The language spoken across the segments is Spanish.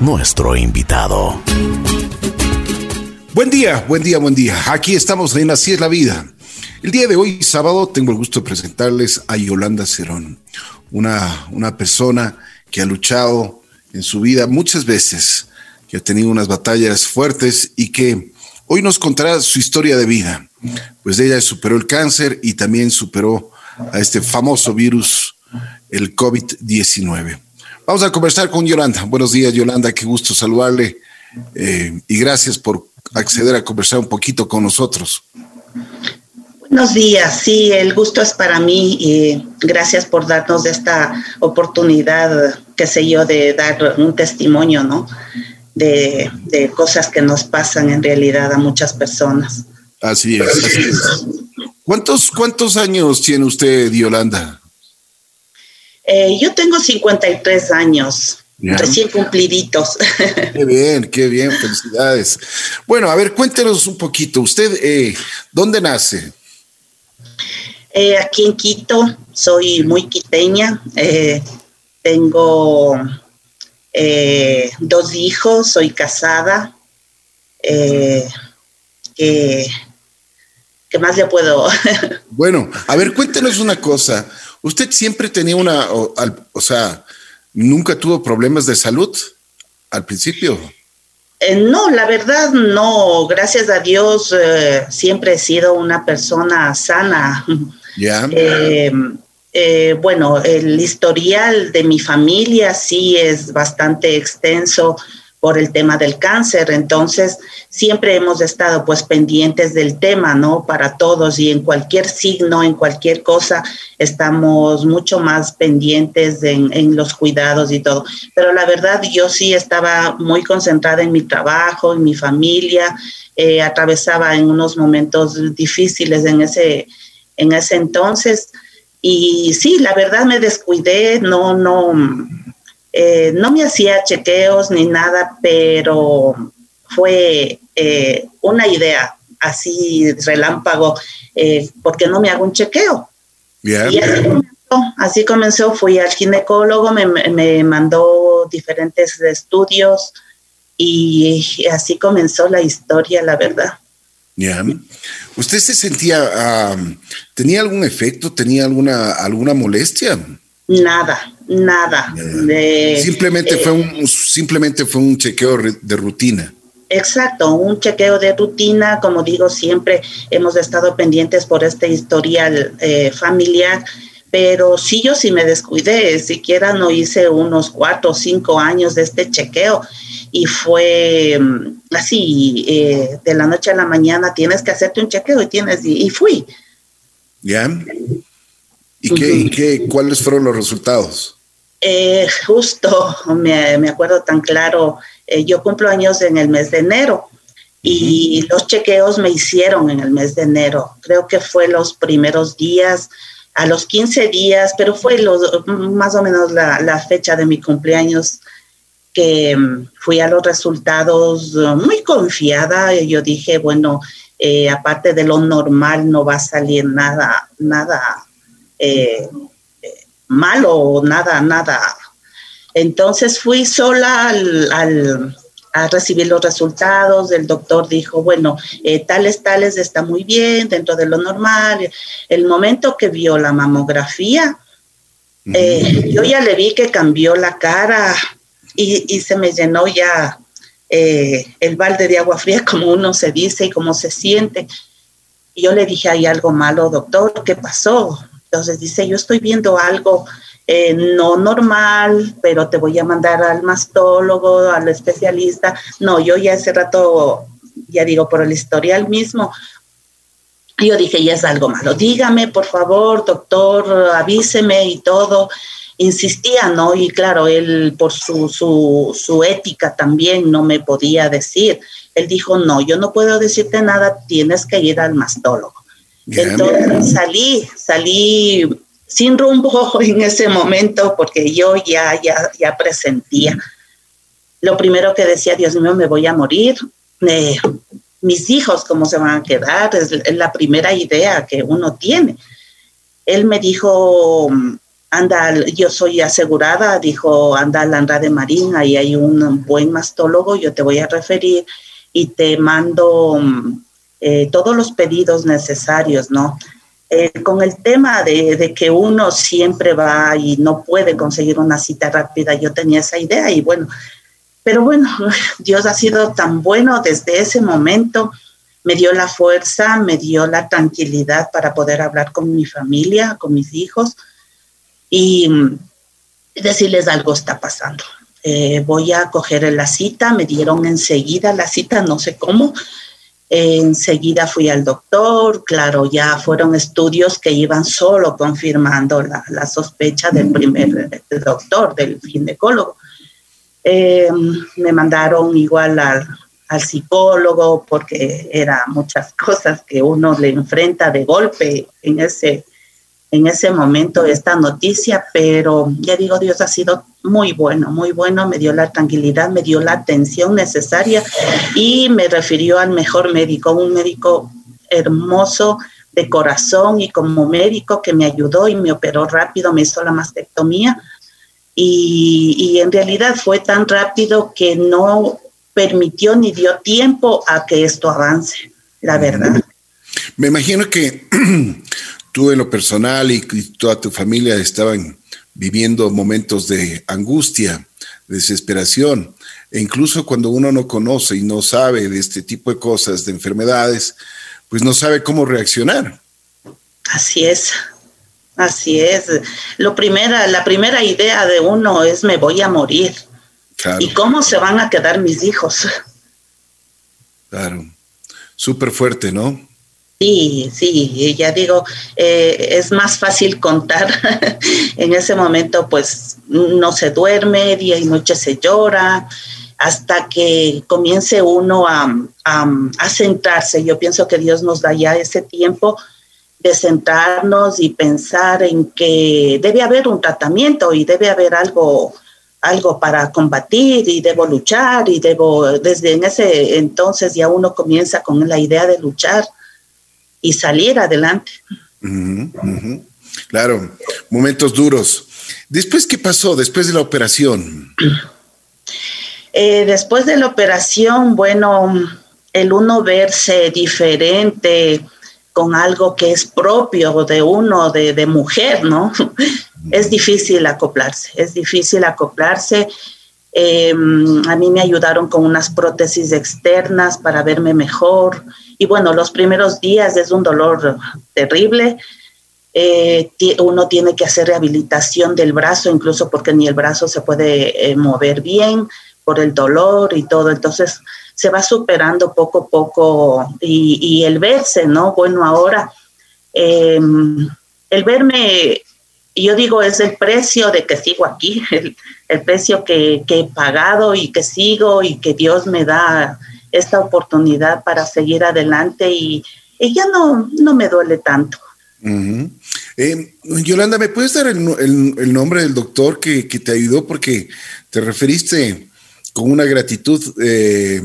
nuestro invitado. Buen día, buen día, buen día. Aquí estamos en Así es la vida. El día de hoy, sábado, tengo el gusto de presentarles a Yolanda Cerón, una, una persona que ha luchado en su vida muchas veces, que ha tenido unas batallas fuertes y que hoy nos contará su historia de vida. Pues ella superó el cáncer y también superó a este famoso virus, el COVID-19. Vamos a conversar con Yolanda. Buenos días, Yolanda. Qué gusto saludarle eh, y gracias por acceder a conversar un poquito con nosotros. Buenos días, sí, el gusto es para mí y gracias por darnos esta oportunidad, qué sé yo, de dar un testimonio, ¿no? De, de cosas que nos pasan en realidad a muchas personas. Así es, así es. ¿Cuántos, cuántos años tiene usted, Yolanda? Eh, yo tengo 53 años, recién cumpliditos. Qué bien, qué bien, felicidades. Bueno, a ver, cuéntenos un poquito. ¿Usted eh, dónde nace? Eh, aquí en Quito, soy muy quiteña. tengo dos hijos, soy casada. ¿qué, más le puedo? bueno, a ver, cuéntenos una cosa. ¿Usted siempre tenía una, o, sea, nunca tuvo problemas de salud al principio? Eh, no, la verdad no. Gracias a Dios eh, siempre he sido una persona sana. Ya. Eh, bueno, el historial de mi familia sí es bastante extenso por el tema del cáncer. Entonces, siempre hemos estado pues pendientes del tema, ¿no? Para todos y en cualquier signo, en cualquier cosa, estamos mucho más pendientes en, los cuidados y todo. Pero la verdad, yo sí estaba muy concentrada en mi trabajo, en mi familia, eh, atravesaba en unos momentos difíciles en ese, en ese entonces. Y sí, la verdad me descuidé, no, no, eh, no me hacía chequeos ni nada, pero fue eh, una idea así relámpago, eh, porque no me hago un chequeo? Y así comenzó, fui al ginecólogo, me, mandó diferentes estudios y así comenzó la historia, la verdad. ¿Usted se sentía, tenía algún efecto, tenía alguna, alguna molestia? Nada, nada. simplemente, fue eh, un, simplemente fue un chequeo de rutina. Exacto, un chequeo de rutina, como digo, siempre hemos estado pendientes por este historial eh, familiar, pero sí yo sí me descuidé, siquiera no hice unos cuatro o cinco años de este chequeo y fue mm, así, eh, de la noche a la mañana tienes que hacerte un chequeo y tienes, y, fui. ¿Ya? ¿Y, qué, qué, cuáles fueron los resultados? Eh, justo, me, me, acuerdo tan claro, eh, yo cumplo años en el mes de enero y los chequeos me hicieron en el mes de enero. Creo que fue los primeros días, a los 15 días, pero fue los, más o menos la, la fecha de mi cumpleaños que mm, fui a los resultados uh, muy confiada. Yo dije, bueno, eh, aparte de lo normal, no va a salir nada, nada eh, malo, nada, nada. Entonces fui sola al, a recibir los resultados. El doctor dijo, bueno, eh, tales, tales está muy bien, dentro de lo normal. El momento que vio la mamografía, eh, yo ya le vi que cambió la cara y, se me llenó ya el balde de agua fría, como uno se dice y como se siente. Y yo le dije, hay algo malo, doctor, ¿qué pasó? Entonces dice, yo estoy viendo algo eh, no normal, pero te voy a mandar al mastólogo, al especialista. No, yo ya hace rato, ya digo, por el historial mismo, yo dije, ya es algo malo. Dígame, por favor, doctor, avíseme y todo. Insistía, ¿no? Y claro, él por su, su, su ética también no me podía decir. Él dijo, no, yo no puedo decirte nada, tienes que ir al mastólogo. Entonces salí, salí sin rumbo en ese momento porque yo ya, ya, ya presentía. Lo primero que decía, Dios mío, me voy a morir. Eh, mis hijos, ¿cómo se van a quedar? Es, la primera idea que uno tiene. Él me dijo, anda, yo soy asegurada, dijo, anda a de Marín, ahí hay un buen mastólogo, yo te voy a referir y te mando mm, eh, todos los pedidos necesarios, ¿no? Eh, con el tema de, que uno siempre va y no puede conseguir una cita rápida, yo tenía esa idea y bueno, pero bueno, Dios ha sido tan bueno desde ese momento, me dio la fuerza, me dio la tranquilidad para poder hablar con mi familia, con mis hijos y mm, decirles algo está pasando. Eh, voy a coger la cita, me dieron enseguida la cita, no sé cómo. Enseguida fui al doctor, claro, ya fueron estudios que iban solo confirmando la, sospecha del primer doctor, del ginecólogo. Eh, me mandaron igual al, al psicólogo porque era muchas cosas que uno le enfrenta de golpe en ese en ese momento esta noticia, pero ya digo, Dios ha sido muy bueno, muy bueno, me dio la tranquilidad, me dio la atención necesaria y me refirió al mejor médico, un médico hermoso de corazón y como médico que me ayudó y me operó rápido, me hizo la mastectomía y, y en realidad fue tan rápido que no permitió ni dio tiempo a que esto avance, la verdad. Me imagino que tú en lo personal y, toda tu familia estaban viviendo momentos de angustia, desesperación, e incluso cuando uno no conoce y no sabe de este tipo de cosas, de enfermedades, pues no sabe cómo reaccionar. Así es, así es. Lo primera, la primera idea de uno es me voy a morir. ¿Y cómo se van a quedar mis hijos? Claro, súper fuerte, ¿no? Sí, sí, ya digo, eh, es más fácil contar. en ese momento, pues no se duerme, día y noche se llora, hasta que comience uno a, a, centrarse. Yo pienso que Dios nos da ya ese tiempo de sentarnos y pensar en que debe haber un tratamiento y debe haber algo algo para combatir y debo luchar y debo, desde en ese entonces ya uno comienza con la idea de luchar y salir adelante. Claro, momentos duros. Después, ¿qué pasó después de la operación? Eh, después de la operación, bueno, el uno verse diferente con algo que es propio de uno, de, de mujer, ¿no? es difícil acoplarse, es difícil acoplarse. Em, a mí me ayudaron con unas prótesis externas para verme mejor. Y bueno, los primeros días es un dolor terrible. Eh, uno tiene que hacer rehabilitación del brazo, incluso porque ni el brazo se puede eh, mover bien por el dolor y todo. Entonces se va superando poco a poco y, el verse, ¿no? Bueno, ahora em, el verme yo digo, es el precio de que sigo aquí, el, precio que, he pagado y que sigo y que Dios me da esta oportunidad para seguir adelante y, ya no, no me duele tanto. Eh, Yolanda, ¿me puedes dar el, nombre del doctor que, te ayudó? Porque te referiste con una gratitud eh,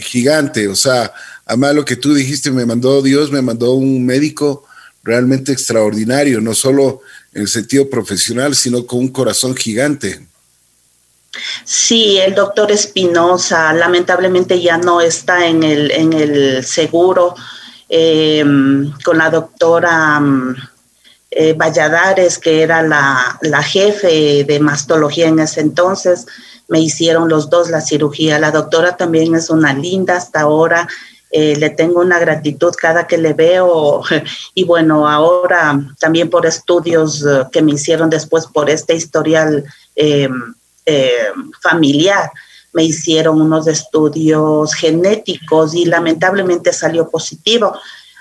gigante, o sea, además lo que tú dijiste, me mandó Dios, me mandó un médico realmente extraordinario, no solo en el sentido profesional, sino con un corazón gigante. Sí, el doctor Espinosa lamentablemente ya no está en el, en el seguro em, con la doctora mm, eh, Valladares, que era la, la, jefe de mastología en ese entonces. Me hicieron los dos la cirugía. La doctora también es una linda hasta ahora. Eh, le tengo una gratitud cada que le veo y bueno, ahora también por estudios eh, que me hicieron después por este historial em, familiar, me hicieron unos estudios genéticos y lamentablemente salió positivo.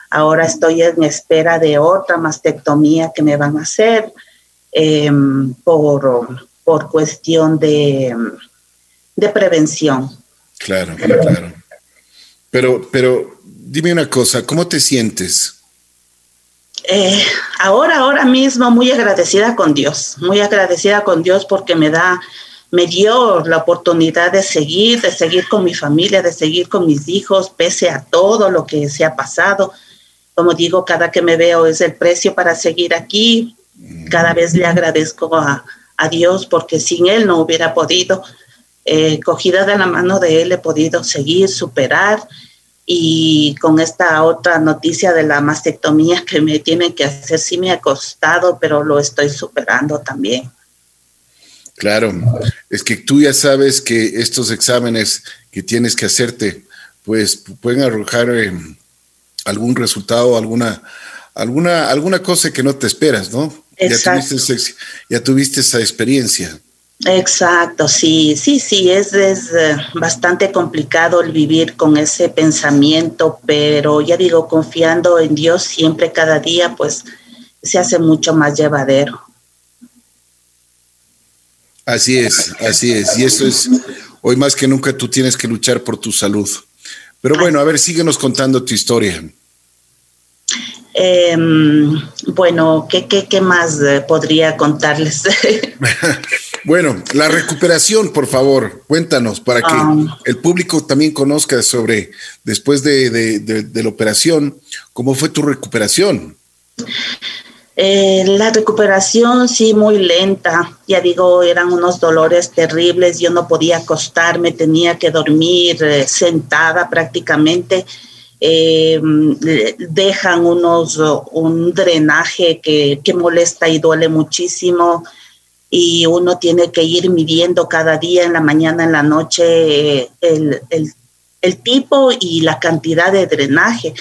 Ahora estoy en espera de otra mastectomía que me van a hacer em, por, por cuestión de, de prevención. Claro, claro. Pero, pero dime una cosa, ¿cómo te sientes? Eh, ahora, ahora mismo muy agradecida con Dios, muy agradecida con Dios porque me da, me dio la oportunidad de seguir, de seguir con mi familia, de seguir con mis hijos, pese a todo lo que se ha pasado. Como digo, cada que me veo es el precio para seguir aquí. Cada vez le agradezco a, a Dios porque sin Él no hubiera podido. Eh, cogida de la mano de Él he podido seguir, superar y con esta otra noticia de la mastectomía que me tienen que hacer, sí me ha costado, pero lo estoy superando también. Claro, es que tú ya sabes que estos exámenes que tienes que hacerte, pues pueden arrojar eh, algún resultado, alguna, alguna, alguna cosa que no te esperas, ¿no? Ya tuviste, ya tuviste esa experiencia. Exacto, sí, sí, sí, es, es eh, bastante complicado el vivir con ese pensamiento, pero ya digo, confiando en Dios siempre, cada día, pues se hace mucho más llevadero. Así es, así es, y eso es, hoy más que nunca tú tienes que luchar por tu salud. Pero bueno, a ver, síguenos contando tu historia. Em, bueno, ¿qué, qué, qué más eh, podría contarles? bueno, la recuperación, por favor, cuéntanos para que ah. el público también conozca sobre, después de, de, la operación, cómo fue tu recuperación. Eh, la recuperación sí muy lenta, ya digo, eran unos dolores terribles, yo no podía acostarme, tenía que dormir eh, sentada prácticamente. Eh, dejan unos un drenaje que, molesta y duele muchísimo. Y uno tiene que ir midiendo cada día en la mañana, en la noche el, tipo y la cantidad de drenaje.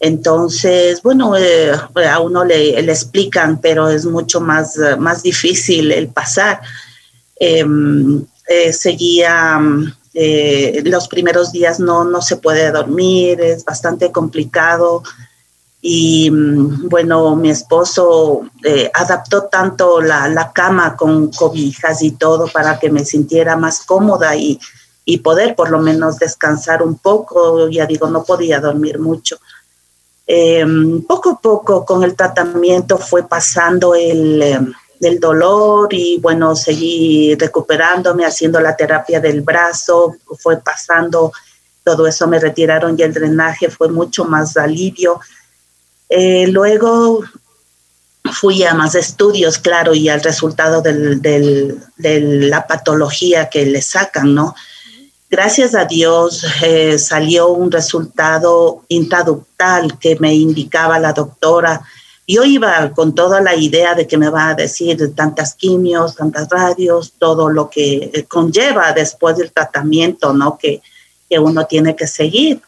Entonces, bueno, eh, a uno le, explican, pero es mucho más, más difícil el pasar. Em, eh, seguía eh, los primeros días no, no se puede dormir, es bastante complicado. Y mm, bueno, mi esposo eh, adaptó tanto la, cama con cobijas y todo para que me sintiera más cómoda y, y poder por lo menos descansar un poco. Ya digo, no podía dormir mucho. Eh, poco a poco con el tratamiento fue pasando el, del dolor y bueno, seguí recuperándome, haciendo la terapia del brazo, fue pasando todo eso, me retiraron y el drenaje fue mucho más alivio. Eh, luego fui a más estudios, claro, y al resultado de la patología que le sacan, ¿no? Gracias a Dios eh, salió un resultado intraductal que me indicaba la doctora yo iba con toda la idea de que me va a decir tantas quimios, tantas radios, todo lo que conlleva después del tratamiento, ¿no? Que, que uno tiene que seguir.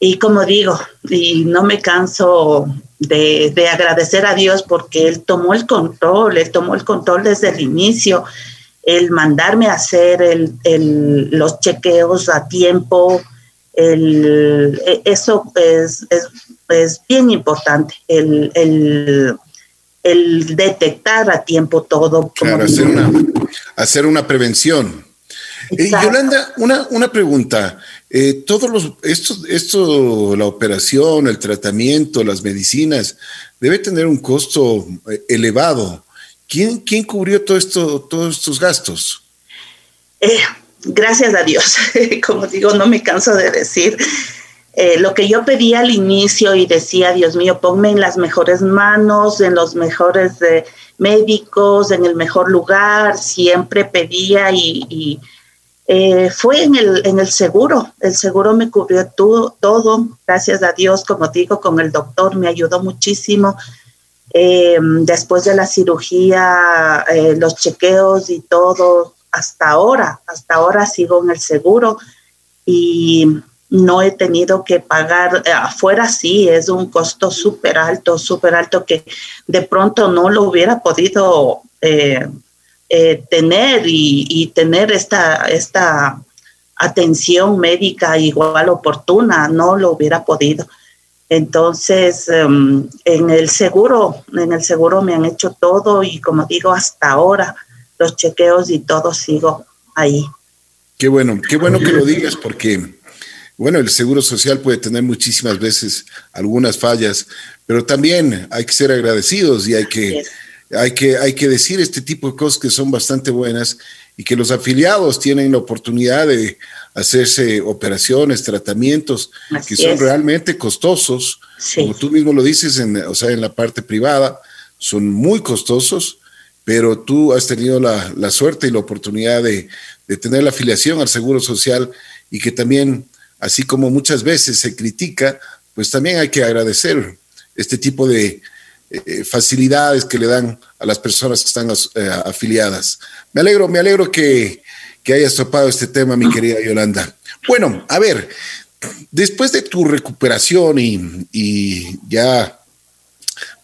Y como digo, y no me canso de, de, agradecer a Dios porque Él tomó el control, Él tomó el control desde el inicio, el mandarme a hacer el, el, los chequeos a tiempo, el, e, eso es, es es bien importante el, detectar a tiempo todo. Claro, hacer una, prevención. Eh, Yolanda, una, una pregunta. Eh, todos los, esto, esto, la operación, el tratamiento, las medicinas, debe tener un costo eh, elevado. ¿Quién, cubrió todo esto, todos estos gastos? gracias a Dios, como digo, no me canso de decir, eh, lo que yo pedía al inicio y decía, Dios mío, ponme en las mejores manos, en los mejores eh, médicos, en el mejor lugar, siempre pedía y, eh, fue en el, en el seguro, el seguro me cubrió todo, gracias a Dios, como digo, con el doctor me ayudó muchísimo. Después de la cirugía, los chequeos y todo, hasta ahora, hasta ahora sigo en el seguro y no he tenido que pagar, eh, afuera sí, es un costo súper alto, súper alto que de pronto no lo hubiera podido eh, eh, tener y, tener esta, esta atención médica igual oportuna, no lo hubiera podido. Entonces, em, en el seguro, en el seguro me han hecho todo y como digo, hasta ahora los chequeos y todo sigo ahí. Qué bueno, qué bueno que lo digas porque bueno, el Seguro Social puede tener muchísimas veces algunas fallas, pero también hay que ser agradecidos y hay que, hay que, hay que decir este tipo de cosas que son bastante buenas y que los afiliados tienen la oportunidad de hacerse operaciones, tratamientos que son realmente costosos, como tú mismo lo dices, en, o sea, en la parte privada, son muy costosos, pero tú has tenido la, suerte y la oportunidad de, tener la afiliación al Seguro Social y que también, así como muchas veces se critica, pues también hay que agradecer este tipo de eh, facilidades que le dan a las personas que están eh, afiliadas. Me alegro, me alegro que, que hayas topado este tema, mi querida Yolanda. Bueno, a ver, después de tu recuperación y, ya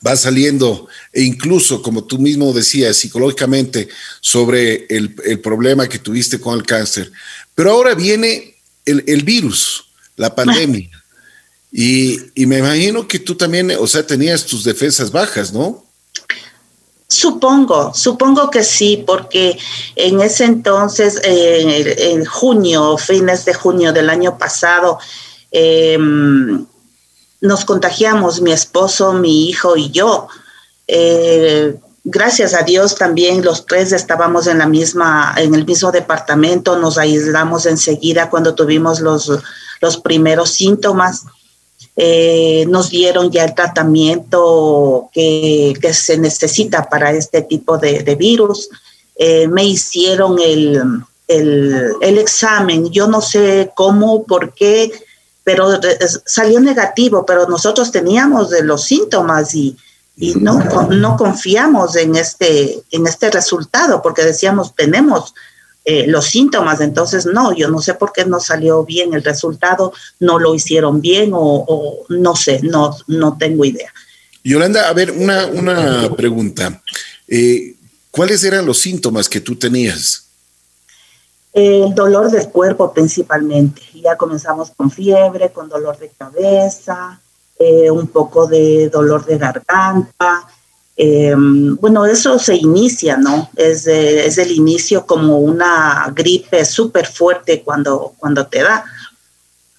vas saliendo, e incluso, como tú mismo decías, psicológicamente sobre el, problema que tuviste con el cáncer, pero ahora viene el, virus, la pandemia. Y, y, me imagino que tú también, o sea, tenías tus defensas bajas, ¿no? Supongo, supongo que sí, porque en ese entonces, en junio, fines de junio del año pasado, em, nos contagiamos, mi esposo, mi hijo y yo. Eh, gracias a Dios también los tres estábamos en la misma, en el mismo departamento, nos aislamos enseguida cuando tuvimos los, los primeros síntomas. Eh, nos dieron ya el tratamiento que, se necesita para este tipo de, virus. Eh, me hicieron el, examen, yo no sé cómo, por qué, pero salió negativo, pero nosotros teníamos los síntomas y, no, no confiamos en este, en este resultado porque decíamos, tenemos eh, los síntomas. Entonces, no, yo no sé por qué no salió bien el resultado, no lo hicieron bien o, no sé, no, no tengo idea. Yolanda, a ver, una, una pregunta. Eh, ¿Cuáles eran los síntomas que tú tenías? El dolor del cuerpo principalmente. Ya comenzamos con fiebre, con dolor de cabeza, eh, un poco de dolor de garganta, Em, bueno, eso se inicia, ¿no? Es, es el inicio como una gripe súper fuerte cuando, cuando te da.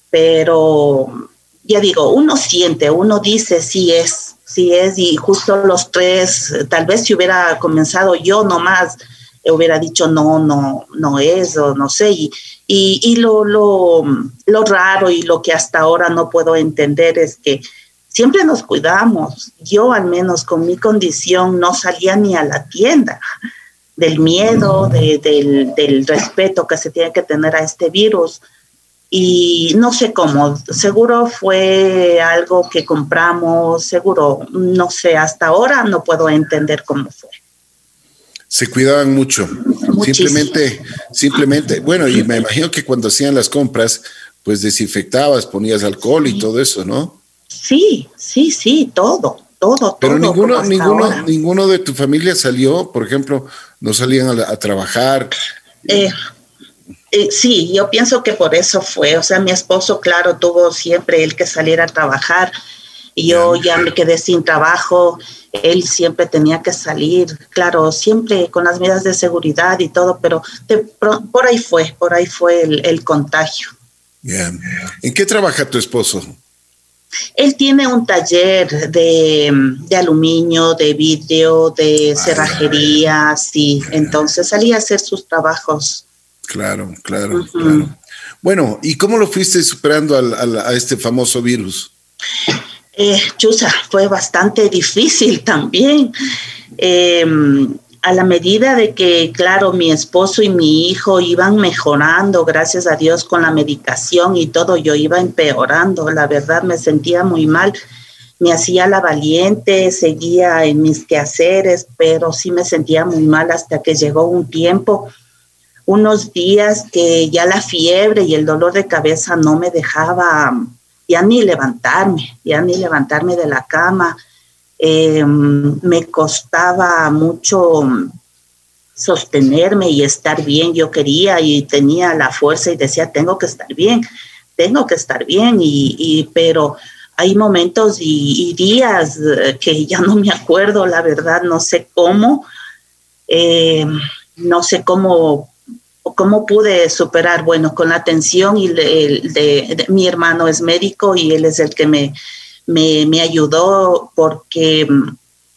Pero ya digo, uno siente, uno dice si es, si es, y justo los tres, tal vez si hubiera comenzado yo nomás, hubiera dicho no, no, no es, o no sé. Y, y, y lo, lo, lo raro y lo que hasta ahora no puedo entender es que siempre nos cuidamos. Yo al menos con mi condición no salía ni a la tienda del miedo, del, respeto que se tiene que tener a este virus. Y no sé cómo, seguro fue algo que compramos, seguro, no sé, hasta ahora no puedo entender cómo fue. Se cuidaban mucho. Simplemente, simplemente, bueno, y me imagino que cuando hacían las compras, pues desinfectabas, ponías alcohol y todo eso, ¿no? Sí, sí, sí, todo, todo. Pero ninguno, ninguno, ninguno de tu familia salió, por ejemplo, no salían a, trabajar. Eh, eh, sí, yo pienso que por eso fue. O sea, mi esposo, claro, tuvo siempre el que salir a trabajar. Yo ya me quedé sin trabajo. Él siempre tenía que salir, claro, siempre con las medidas de seguridad y todo, pero por ahí fue, por ahí fue el, contagio. ¿En qué trabaja tu esposo? Él tiene un taller de, aluminio, de vidrio, de cerrajería, sí. Entonces salía a hacer sus trabajos. Claro, claro, Bueno, ¿y cómo lo fuiste superando a este famoso virus? Eh, Chusa, fue bastante difícil también. Eh, a la medida de que, claro, mi esposo y mi hijo iban mejorando, gracias a Dios, con la medicación y todo, yo iba empeorando. La verdad, me sentía muy mal. Me hacía la valiente, seguía en mis quehaceres, pero sí me sentía muy mal hasta que llegó un tiempo, unos días que ya la fiebre y el dolor de cabeza no me dejaba ya ni levantarme, ya ni levantarme de la cama eh, me costaba mucho sostenerme y estar bien. Yo quería y tenía la fuerza y decía, tengo que estar bien, tengo que estar bien, y, pero hay momentos y, días eh, que ya no me acuerdo, la verdad, no sé cómo, eh, no sé cómo, cómo pude superar, bueno, con la atención y mi hermano es médico y él es el que me, me, ayudó porque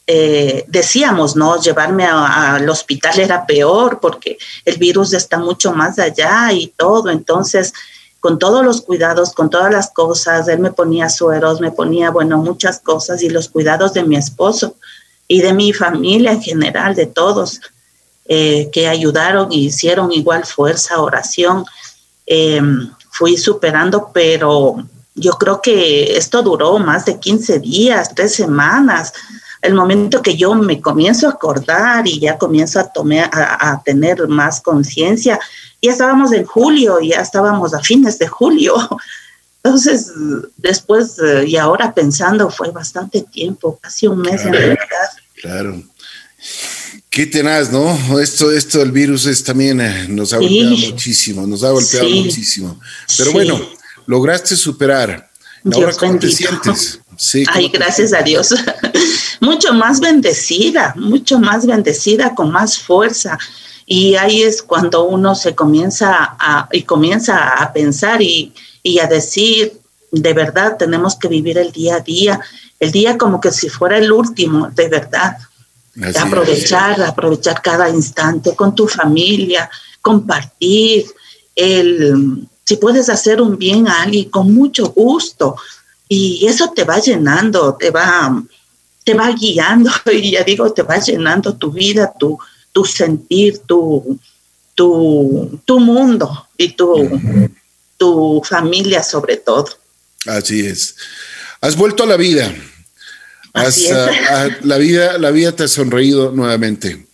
eh, decíamos, ¿no? Llevarme al hospital era peor porque el virus está mucho más allá y todo. Entonces, con todos los cuidados, con todas las cosas, él me ponía sueros, me ponía, bueno, muchas cosas y los cuidados de mi esposo. y de mi familia en general, de todos eh, que ayudaron y hicieron igual fuerza, oración. Em, fui superando, pero yo creo que esto duró más de 15 días, tres semanas. El momento que yo me comienzo a acordar y ya comienzo a, tomar, a, tener más conciencia, ya estábamos en julio, ya estábamos a fines de julio. Entonces, después eh, y ahora pensando, fue bastante tiempo, casi un mes en realidad. Claro. Qué tenaz, ¿no? Esto, esto del virus es también eh, nos ha golpeado muchísimo, nos ha golpeado muchísimo. Pero bueno, lograste superar. Ahora, ¿cómo te sientes? Sí, Ay, gracias a Dios. mucho más bendecida, mucho más bendecida, con más fuerza. Y ahí es cuando uno se comienza a, y comienza a pensar y, y a decir, de verdad, tenemos que vivir el día a día, el día como que si fuera el último, de verdad. aprovechar, aprovechar cada instante con tu familia, compartir, el, si puedes hacer un bien a alguien con mucho gusto y eso te va llenando, te va, te va guiando y ya digo, te va llenando tu vida, tu, tu sentir, tu, tu, tu mundo y tu, tu familia sobre todo. Así es. Has vuelto a la vida. Has, la vida, la vida te ha sonreído nuevamente.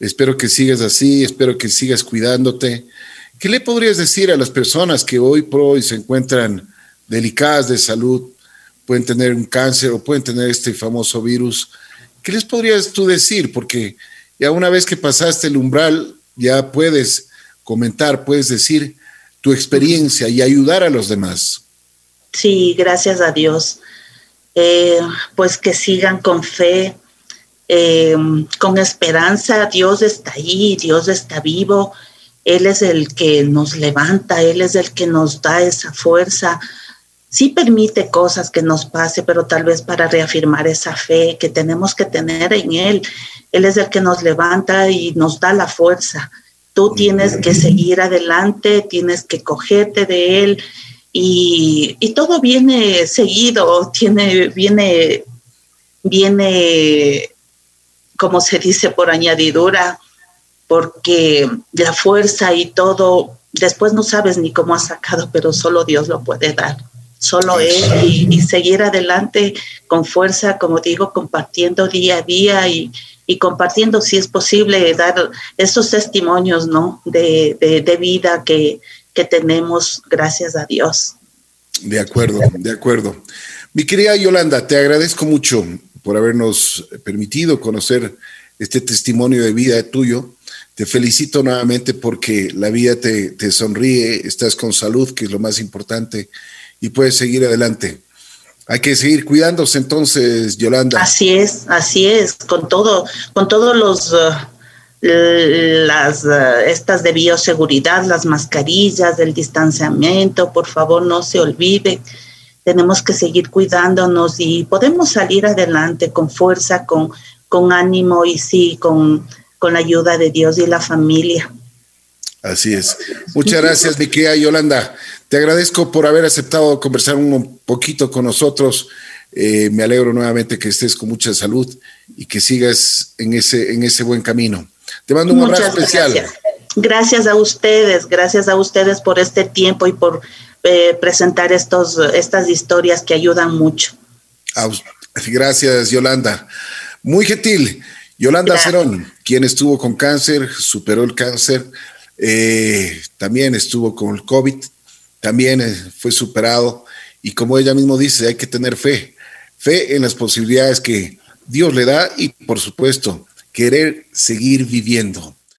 Espero que sigas así, espero que sigas cuidándote. ¿Qué le podrías decir a las personas que hoy por hoy se encuentran delicadas de salud, pueden tener un cáncer o pueden tener este famoso virus? ¿Qué les podrías tú decir? Porque ya una vez que pasaste el umbral, ya puedes comentar, puedes decir tu experiencia y ayudar a los demás. Sí, gracias a Dios. Eh, pues que sigan con fe, eh, con esperanza. Dios está ahí, Dios está vivo. Él es el que nos levanta, Él es el que nos da esa fuerza. Sí permite cosas que nos pase, pero tal vez para reafirmar esa fe que tenemos que tener en Él. Él es el que nos levanta y nos da la fuerza. Tú tienes que seguir adelante, tienes que cogerte de Él y, todo viene seguido, tiene, viene, viene, como se dice, por añadidura, porque la fuerza y todo, después no sabes ni cómo ha sacado, pero solo Dios lo puede dar, solo Él, y, seguir adelante con fuerza, como digo, compartiendo día a día y, compartiendo, si es posible, dar esos testimonios, ¿no? De, de vida que, que tenemos, gracias a Dios. De acuerdo, de acuerdo. Mi querida Yolanda, te agradezco mucho por habernos permitido conocer este testimonio de vida tuyo. Te felicito nuevamente porque la vida te, te sonríe, estás con salud, que es lo más importante, y puedes seguir adelante. Hay que seguir cuidándose entonces, Yolanda. Así es, así es, con todo, con todos los uh, las eh, estas de bioseguridad, las mascarillas, el distanciamiento, por favor no se olvide. Tenemos que seguir cuidándonos y podemos salir adelante con fuerza, con, con ánimo y sí, con, con la ayuda de Dios y la familia. Así es. Muchas gracias, mi querida Yolanda. Te agradezco por haber aceptado conversar un poquito con nosotros. Eh, me alegro nuevamente que estés con mucha salud y que sigas en ese, en ese buen camino. Te mando un abrazo especial. Gracias. a ustedes, gracias a ustedes por este tiempo y por eh, presentar estos, estas historias que ayudan mucho. Gracias, Yolanda. Muy gentil. Yolanda Cerón, quien estuvo con cáncer, superó el cáncer, eh, también estuvo con el COVID, también eh, fue superado. Y como ella mismo dice, hay que tener fe, fe en las posibilidades que Dios le da y, por supuesto, querer seguir viviendo.